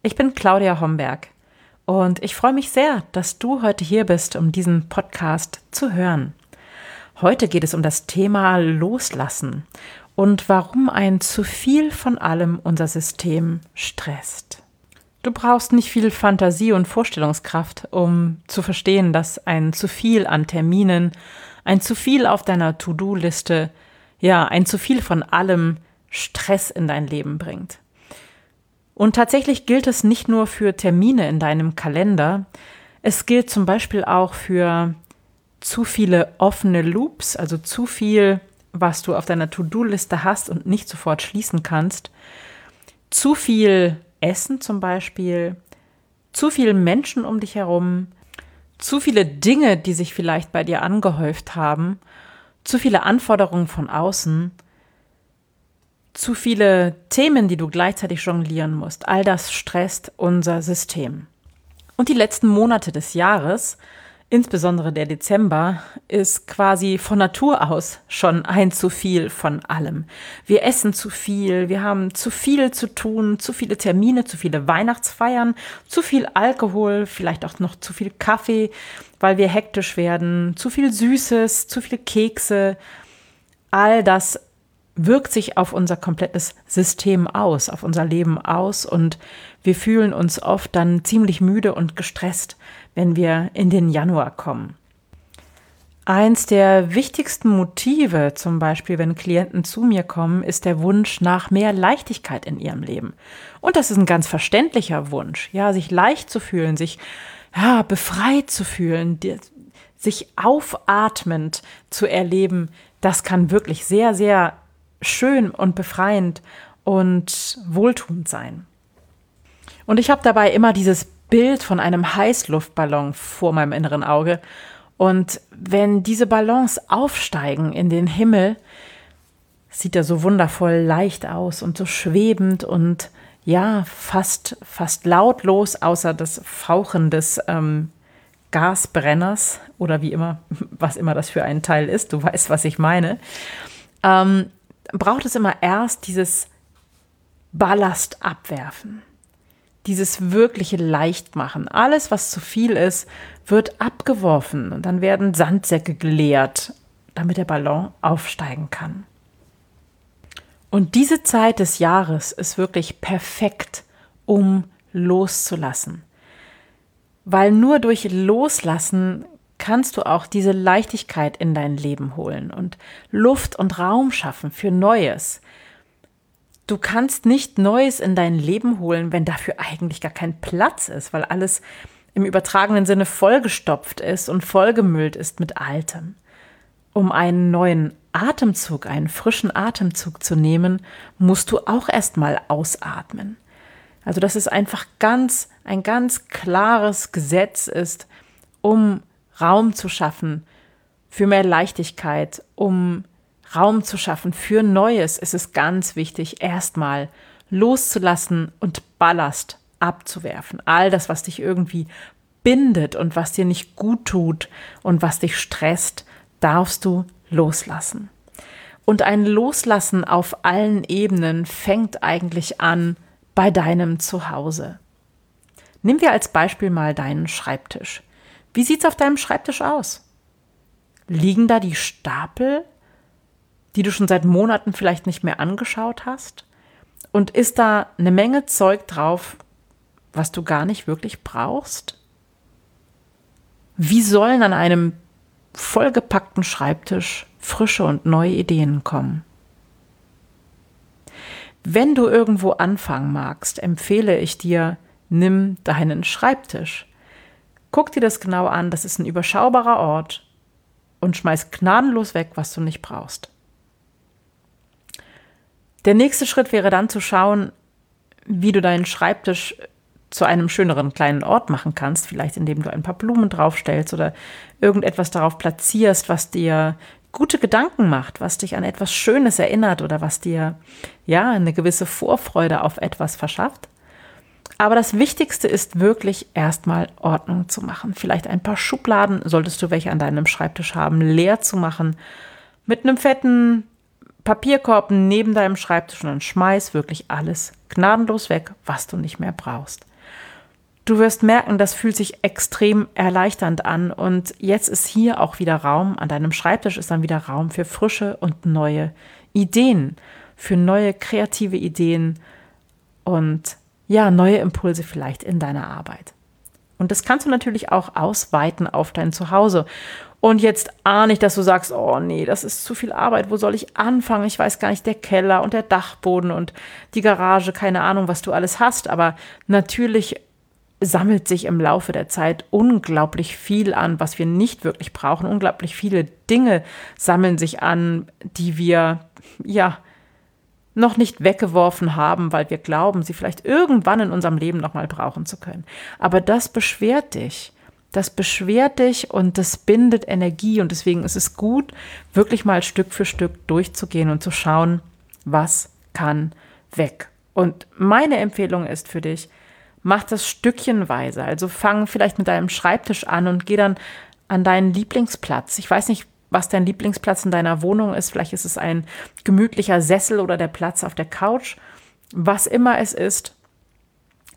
Ich bin Claudia Homberg und ich freue mich sehr, dass du heute hier bist, um diesen Podcast zu hören. Heute geht es um das Thema Loslassen und warum ein zu viel von allem unser System stresst. Du brauchst nicht viel Fantasie und Vorstellungskraft, um zu verstehen, dass ein zu viel an Terminen, ein zu viel auf deiner To-Do-Liste, ja, ein zu viel von allem Stress in dein Leben bringt. Und tatsächlich gilt es nicht nur für Termine in deinem Kalender, es gilt zum Beispiel auch für zu viele offene Loops, also zu viel, was du auf deiner To-Do-Liste hast und nicht sofort schließen kannst, zu viel Essen zum Beispiel, zu viele Menschen um dich herum, zu viele Dinge, die sich vielleicht bei dir angehäuft haben, zu viele Anforderungen von außen, zu viele Themen, die du gleichzeitig jonglieren musst. All das stresst unser System. Und die letzten Monate des Jahres, insbesondere der Dezember, ist quasi von Natur aus schon ein zu viel von allem. Wir essen zu viel, wir haben zu viel zu tun, zu viele Termine, zu viele Weihnachtsfeiern, zu viel Alkohol, vielleicht auch noch zu viel Kaffee, weil wir hektisch werden, zu viel Süßes, zu viele Kekse. All das wirkt sich auf unser komplettes System aus, auf unser Leben aus und wir fühlen uns oft dann ziemlich müde und gestresst, wenn wir in den Januar kommen. Eins der wichtigsten Motive, zum Beispiel wenn Klienten zu mir kommen, ist der Wunsch nach mehr Leichtigkeit in ihrem Leben. Und das ist ein ganz verständlicher Wunsch, ja, sich leicht zu fühlen, sich ja, befreit zu fühlen, sich aufatmend zu erleben. Das kann wirklich sehr, sehr schön und befreiend und wohltuend sein. Und ich habe dabei immer dieses Bild von einem Heißluftballon vor meinem inneren Auge. Und wenn diese Ballons aufsteigen in den Himmel, sieht er so wundervoll leicht aus und so schwebend und ja, fast, fast lautlos, außer das Fauchen des ähm, Gasbrenners oder wie immer, was immer das für ein Teil ist. Du weißt, was ich meine. Ähm, braucht es immer erst dieses Ballast abwerfen, dieses wirkliche Leichtmachen. Alles, was zu viel ist, wird abgeworfen und dann werden Sandsäcke geleert, damit der Ballon aufsteigen kann. Und diese Zeit des Jahres ist wirklich perfekt, um loszulassen. Weil nur durch Loslassen kannst du auch diese Leichtigkeit in dein Leben holen und Luft und Raum schaffen für Neues. Du kannst nicht Neues in dein Leben holen, wenn dafür eigentlich gar kein Platz ist, weil alles im übertragenen Sinne vollgestopft ist und vollgemüllt ist mit Altem. Um einen neuen Atemzug, einen frischen Atemzug zu nehmen, musst du auch erstmal ausatmen. Also, dass es einfach ganz, ein ganz klares Gesetz ist, um Raum zu schaffen für mehr Leichtigkeit, um Raum zu schaffen für Neues, ist es ganz wichtig, erstmal loszulassen und Ballast abzuwerfen. All das, was dich irgendwie bindet und was dir nicht gut tut und was dich stresst, darfst du loslassen. Und ein Loslassen auf allen Ebenen fängt eigentlich an bei deinem Zuhause. Nimm wir als Beispiel mal deinen Schreibtisch. Wie sieht's auf deinem Schreibtisch aus? Liegen da die Stapel, die du schon seit Monaten vielleicht nicht mehr angeschaut hast? Und ist da eine Menge Zeug drauf, was du gar nicht wirklich brauchst? Wie sollen an einem vollgepackten Schreibtisch frische und neue Ideen kommen? Wenn du irgendwo anfangen magst, empfehle ich dir, nimm deinen Schreibtisch. Guck dir das genau an, das ist ein überschaubarer Ort und schmeiß gnadenlos weg, was du nicht brauchst. Der nächste Schritt wäre dann zu schauen, wie du deinen Schreibtisch zu einem schöneren kleinen Ort machen kannst, vielleicht indem du ein paar Blumen draufstellst oder irgendetwas darauf platzierst, was dir gute Gedanken macht, was dich an etwas Schönes erinnert oder was dir ja eine gewisse Vorfreude auf etwas verschafft. Aber das Wichtigste ist wirklich erstmal Ordnung zu machen. Vielleicht ein paar Schubladen, solltest du welche an deinem Schreibtisch haben, leer zu machen. Mit einem fetten Papierkorb neben deinem Schreibtisch und dann schmeiß wirklich alles gnadenlos weg, was du nicht mehr brauchst. Du wirst merken, das fühlt sich extrem erleichternd an und jetzt ist hier auch wieder Raum, an deinem Schreibtisch ist dann wieder Raum für frische und neue Ideen, für neue kreative Ideen und ja, neue Impulse vielleicht in deiner Arbeit. Und das kannst du natürlich auch ausweiten auf dein Zuhause. Und jetzt ahne ich, dass du sagst, oh nee, das ist zu viel Arbeit, wo soll ich anfangen? Ich weiß gar nicht, der Keller und der Dachboden und die Garage, keine Ahnung, was du alles hast. Aber natürlich sammelt sich im Laufe der Zeit unglaublich viel an, was wir nicht wirklich brauchen. Unglaublich viele Dinge sammeln sich an, die wir, ja, noch nicht weggeworfen haben, weil wir glauben, sie vielleicht irgendwann in unserem Leben nochmal brauchen zu können. Aber das beschwert dich. Das beschwert dich und das bindet Energie und deswegen ist es gut, wirklich mal Stück für Stück durchzugehen und zu schauen, was kann weg. Und meine Empfehlung ist für dich, mach das stückchenweise. Also fang vielleicht mit deinem Schreibtisch an und geh dann an deinen Lieblingsplatz. Ich weiß nicht, was dein Lieblingsplatz in deiner Wohnung ist. Vielleicht ist es ein gemütlicher Sessel oder der Platz auf der Couch. Was immer es ist,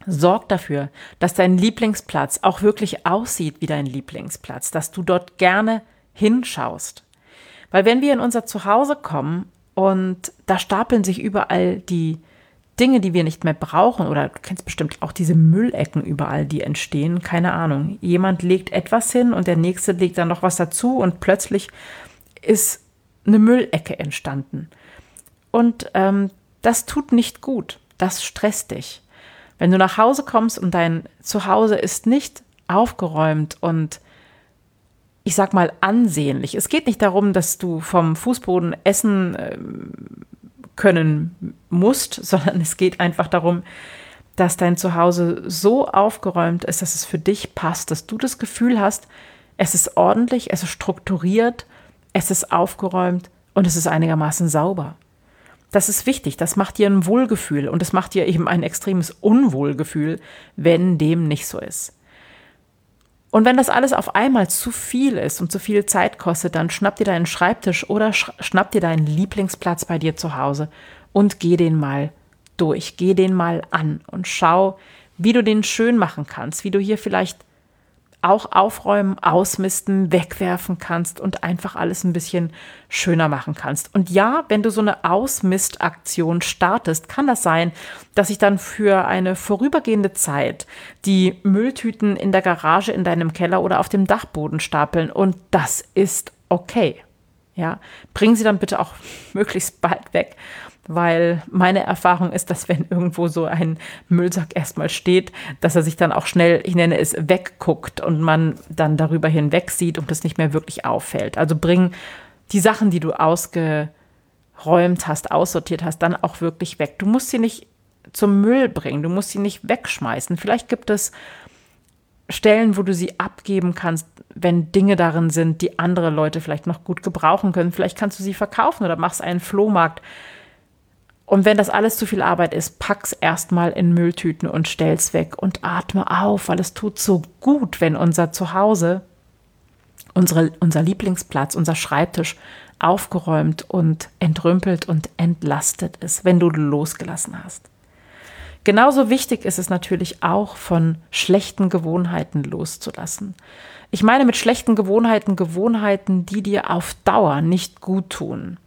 sorg dafür, dass dein Lieblingsplatz auch wirklich aussieht wie dein Lieblingsplatz, dass du dort gerne hinschaust. Weil wenn wir in unser Zuhause kommen und da stapeln sich überall die Dinge, die wir nicht mehr brauchen, oder du kennst bestimmt auch diese Müllecken überall, die entstehen, keine Ahnung. Jemand legt etwas hin und der nächste legt dann noch was dazu und plötzlich ist eine Müllecke entstanden. Und ähm, das tut nicht gut, das stresst dich. Wenn du nach Hause kommst und dein Zuhause ist nicht aufgeräumt und ich sag mal ansehnlich. Es geht nicht darum, dass du vom Fußboden essen äh, können musst, sondern es geht einfach darum, dass dein Zuhause so aufgeräumt ist, dass es für dich passt, dass du das Gefühl hast, es ist ordentlich, es ist strukturiert, es ist aufgeräumt und es ist einigermaßen sauber. Das ist wichtig, das macht dir ein Wohlgefühl und es macht dir eben ein extremes Unwohlgefühl, wenn dem nicht so ist. Und wenn das alles auf einmal zu viel ist und zu viel Zeit kostet, dann schnapp dir deinen Schreibtisch oder schnapp dir deinen Lieblingsplatz bei dir zu Hause und geh den mal durch, geh den mal an und schau, wie du den schön machen kannst, wie du hier vielleicht auch aufräumen, ausmisten, wegwerfen kannst und einfach alles ein bisschen schöner machen kannst. Und ja, wenn du so eine Ausmistaktion startest, kann das sein, dass sich dann für eine vorübergehende Zeit die Mülltüten in der Garage, in deinem Keller oder auf dem Dachboden stapeln. Und das ist okay. Ja, bring sie dann bitte auch möglichst bald weg weil meine Erfahrung ist, dass wenn irgendwo so ein Müllsack erstmal steht, dass er sich dann auch schnell, ich nenne es, wegguckt und man dann darüber hinweg sieht und es nicht mehr wirklich auffällt. Also bring die Sachen, die du ausgeräumt hast, aussortiert hast, dann auch wirklich weg. Du musst sie nicht zum Müll bringen, du musst sie nicht wegschmeißen. Vielleicht gibt es Stellen, wo du sie abgeben kannst, wenn Dinge darin sind, die andere Leute vielleicht noch gut gebrauchen können. Vielleicht kannst du sie verkaufen oder machst einen Flohmarkt und wenn das alles zu viel Arbeit ist, pack's erstmal in Mülltüten und stell's weg und atme auf, weil es tut so gut, wenn unser Zuhause, unsere, unser Lieblingsplatz, unser Schreibtisch aufgeräumt und entrümpelt und entlastet ist, wenn du losgelassen hast. Genauso wichtig ist es natürlich auch, von schlechten Gewohnheiten loszulassen. Ich meine mit schlechten Gewohnheiten Gewohnheiten, die dir auf Dauer nicht gut tun.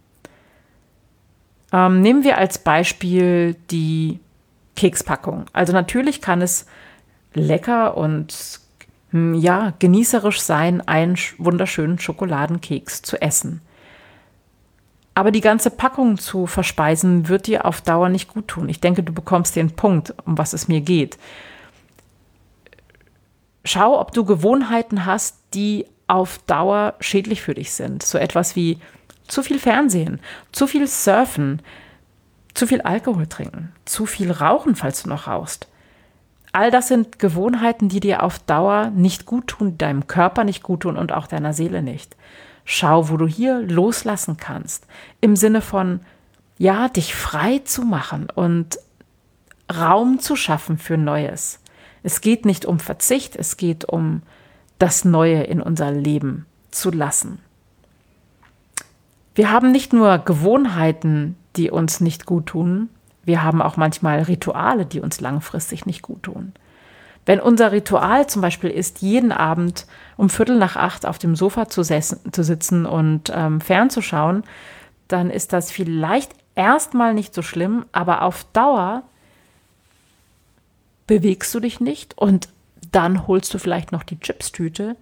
Ähm, nehmen wir als Beispiel die Kekspackung. Also natürlich kann es lecker und hm, ja, genießerisch sein, einen wunderschönen Schokoladenkeks zu essen. Aber die ganze Packung zu verspeisen, wird dir auf Dauer nicht gut tun. Ich denke, du bekommst den Punkt, um was es mir geht. Schau, ob du Gewohnheiten hast, die auf Dauer schädlich für dich sind. So etwas wie zu viel Fernsehen, zu viel Surfen, zu viel Alkohol trinken, zu viel Rauchen, falls du noch rauchst. All das sind Gewohnheiten, die dir auf Dauer nicht gut tun, deinem Körper nicht gut tun und auch deiner Seele nicht. Schau, wo du hier loslassen kannst. Im Sinne von, ja, dich frei zu machen und Raum zu schaffen für Neues. Es geht nicht um Verzicht, es geht um das Neue in unser Leben zu lassen. Wir haben nicht nur Gewohnheiten, die uns nicht gut tun, wir haben auch manchmal Rituale, die uns langfristig nicht gut tun. Wenn unser Ritual zum Beispiel ist, jeden Abend um Viertel nach acht auf dem Sofa zu, zu sitzen und ähm, fernzuschauen, dann ist das vielleicht erstmal nicht so schlimm, aber auf Dauer bewegst du dich nicht und dann holst du vielleicht noch die Chipstüte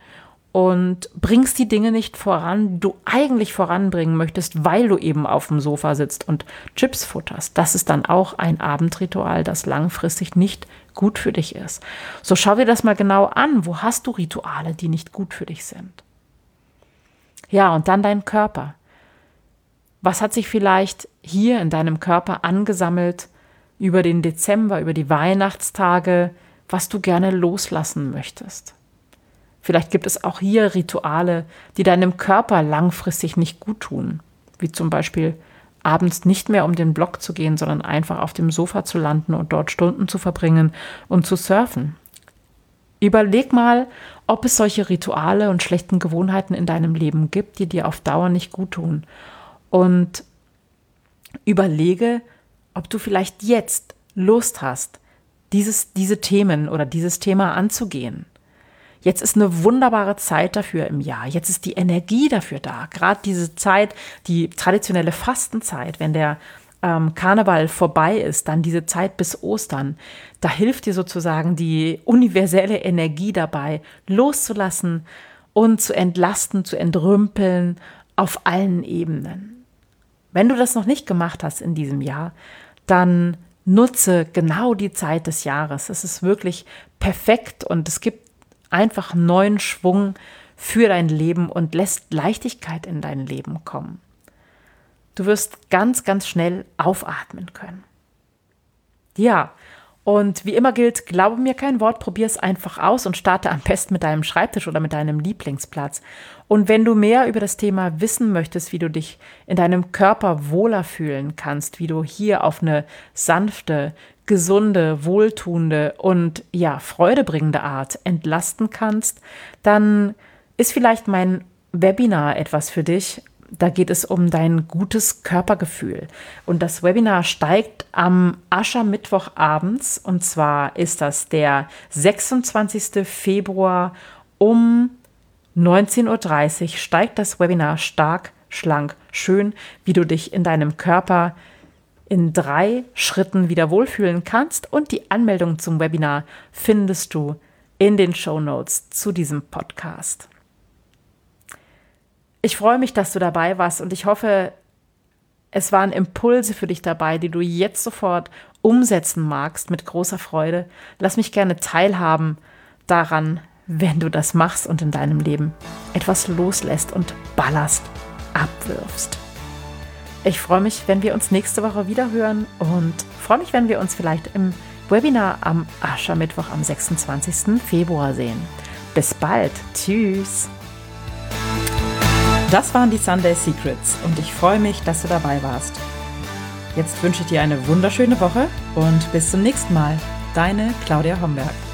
und bringst die Dinge nicht voran, die du eigentlich voranbringen möchtest, weil du eben auf dem Sofa sitzt und Chips futterst. Das ist dann auch ein Abendritual, das langfristig nicht gut für dich ist. So schau dir das mal genau an. Wo hast du Rituale, die nicht gut für dich sind? Ja, und dann dein Körper. Was hat sich vielleicht hier in deinem Körper angesammelt über den Dezember, über die Weihnachtstage, was du gerne loslassen möchtest? Vielleicht gibt es auch hier Rituale, die deinem Körper langfristig nicht gut tun, wie zum Beispiel abends nicht mehr um den Block zu gehen, sondern einfach auf dem Sofa zu landen und dort Stunden zu verbringen und zu surfen. Überleg mal, ob es solche Rituale und schlechten Gewohnheiten in deinem Leben gibt, die dir auf Dauer nicht gut tun. Und überlege, ob du vielleicht jetzt Lust hast, dieses, diese Themen oder dieses Thema anzugehen. Jetzt ist eine wunderbare Zeit dafür im Jahr. Jetzt ist die Energie dafür da. Gerade diese Zeit, die traditionelle Fastenzeit, wenn der ähm, Karneval vorbei ist, dann diese Zeit bis Ostern, da hilft dir sozusagen die universelle Energie dabei, loszulassen und zu entlasten, zu entrümpeln auf allen Ebenen. Wenn du das noch nicht gemacht hast in diesem Jahr, dann nutze genau die Zeit des Jahres. Es ist wirklich perfekt und es gibt einfach neuen Schwung für dein Leben und lässt Leichtigkeit in dein Leben kommen. Du wirst ganz, ganz schnell aufatmen können. Ja, und wie immer gilt, glaube mir kein Wort, probier es einfach aus und starte am besten mit deinem Schreibtisch oder mit deinem Lieblingsplatz. Und wenn du mehr über das Thema wissen möchtest, wie du dich in deinem Körper wohler fühlen kannst, wie du hier auf eine sanfte, gesunde, wohltuende und ja, freudebringende Art entlasten kannst, dann ist vielleicht mein Webinar etwas für dich. Da geht es um dein gutes Körpergefühl. Und das Webinar steigt am Aschermittwoch abends. Und zwar ist das der 26. Februar um 19.30 Uhr steigt das Webinar stark, schlank, schön, wie du dich in deinem Körper in drei Schritten wieder wohlfühlen kannst. Und die Anmeldung zum Webinar findest du in den Show Notes zu diesem Podcast. Ich freue mich, dass du dabei warst und ich hoffe, es waren Impulse für dich dabei, die du jetzt sofort umsetzen magst mit großer Freude. Lass mich gerne teilhaben daran, wenn du das machst und in deinem Leben etwas loslässt und Ballast abwirfst. Ich freue mich, wenn wir uns nächste Woche wieder hören und freue mich, wenn wir uns vielleicht im Webinar am Aschermittwoch am 26. Februar sehen. Bis bald. Tschüss. Das waren die Sunday Secrets und ich freue mich, dass du dabei warst. Jetzt wünsche ich dir eine wunderschöne Woche und bis zum nächsten Mal. Deine Claudia Homberg.